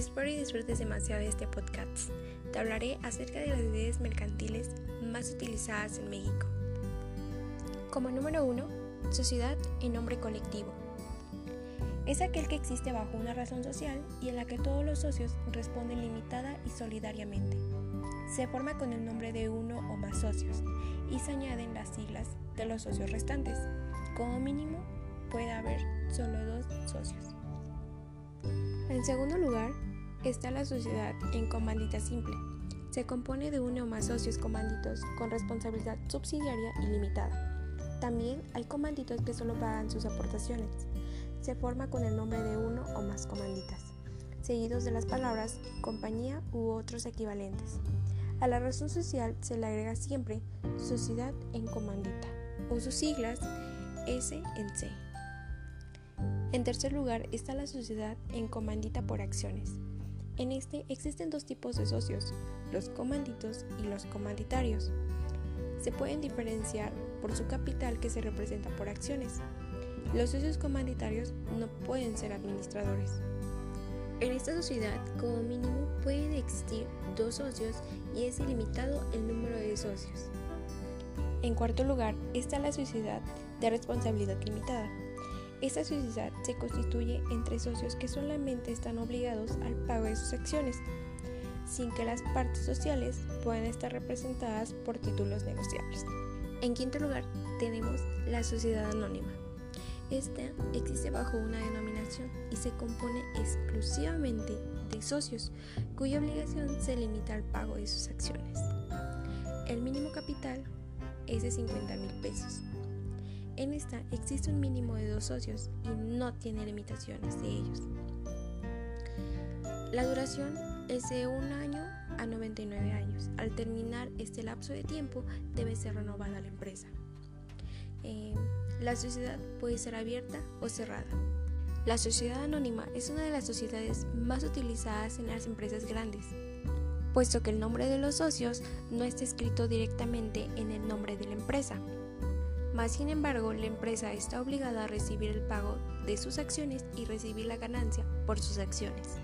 Espero y disfrutes demasiado de este podcast. Te hablaré acerca de las ideas mercantiles más utilizadas en México. Como número uno, sociedad en nombre colectivo. Es aquel que existe bajo una razón social y en la que todos los socios responden limitada y solidariamente. Se forma con el nombre de uno o más socios y se añaden las siglas de los socios restantes. Como mínimo, puede haber solo dos socios. En segundo lugar, está la sociedad en comandita simple. Se compone de uno o más socios comanditos con responsabilidad subsidiaria y limitada. También hay comanditos que solo pagan sus aportaciones. Se forma con el nombre de uno o más comanditas, seguidos de las palabras compañía u otros equivalentes. A la razón social se le agrega siempre sociedad en comandita o sus siglas S en C. En tercer lugar está la sociedad en comandita por acciones. En este existen dos tipos de socios, los comanditos y los comanditarios. Se pueden diferenciar por su capital que se representa por acciones. Los socios comanditarios no pueden ser administradores. En esta sociedad, como mínimo, pueden existir dos socios y es ilimitado el número de socios. En cuarto lugar está la sociedad de responsabilidad limitada. Esta sociedad se constituye entre socios que solamente están obligados al pago de sus acciones, sin que las partes sociales puedan estar representadas por títulos negociables. En quinto lugar, tenemos la sociedad anónima. Esta existe bajo una denominación y se compone exclusivamente de socios, cuya obligación se limita al pago de sus acciones. El mínimo capital es de 50 mil pesos en esta existe un mínimo de dos socios y no tiene limitaciones de ellos. La duración es de un año a 99 años. Al terminar este lapso de tiempo debe ser renovada la empresa. Eh, la sociedad puede ser abierta o cerrada. La sociedad anónima es una de las sociedades más utilizadas en las empresas grandes, puesto que el nombre de los socios no está escrito directamente en el nombre de la empresa. Más sin embargo, la empresa está obligada a recibir el pago de sus acciones y recibir la ganancia por sus acciones.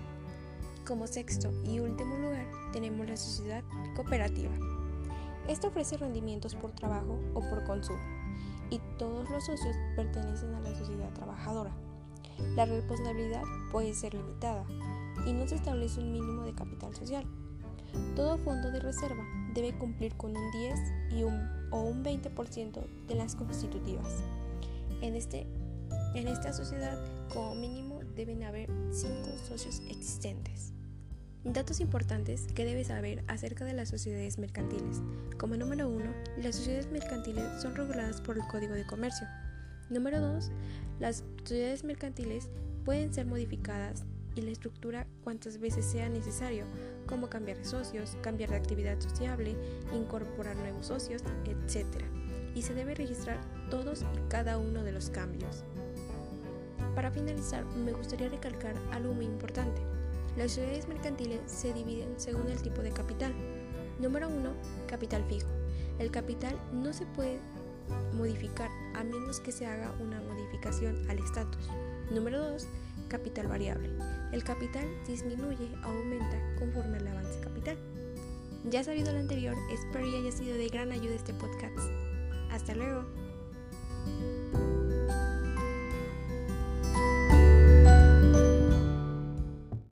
Como sexto y último lugar, tenemos la sociedad cooperativa. Esta ofrece rendimientos por trabajo o por consumo, y todos los socios pertenecen a la sociedad trabajadora. La responsabilidad puede ser limitada y no se establece un mínimo de capital social. Todo fondo de reserva debe cumplir con un 10 y un, o un 20% de las constitutivas. En, este, en esta sociedad, como mínimo, deben haber 5 socios existentes. Datos importantes que debes saber acerca de las sociedades mercantiles. Como número 1, las sociedades mercantiles son reguladas por el Código de Comercio. Número 2, las sociedades mercantiles pueden ser modificadas y la estructura cuantas veces sea necesario, como cambiar de socios, cambiar de actividad sociable, incorporar nuevos socios, etc. Y se debe registrar todos y cada uno de los cambios. Para finalizar, me gustaría recalcar algo muy importante. Las sociedades mercantiles se dividen según el tipo de capital. Número 1. Capital fijo. El capital no se puede modificar a menos que se haga una modificación al estatus. Número 2 capital variable. El capital disminuye o aumenta conforme al avance capital. Ya sabido lo anterior, espero que haya sido de gran ayuda este podcast. Hasta luego.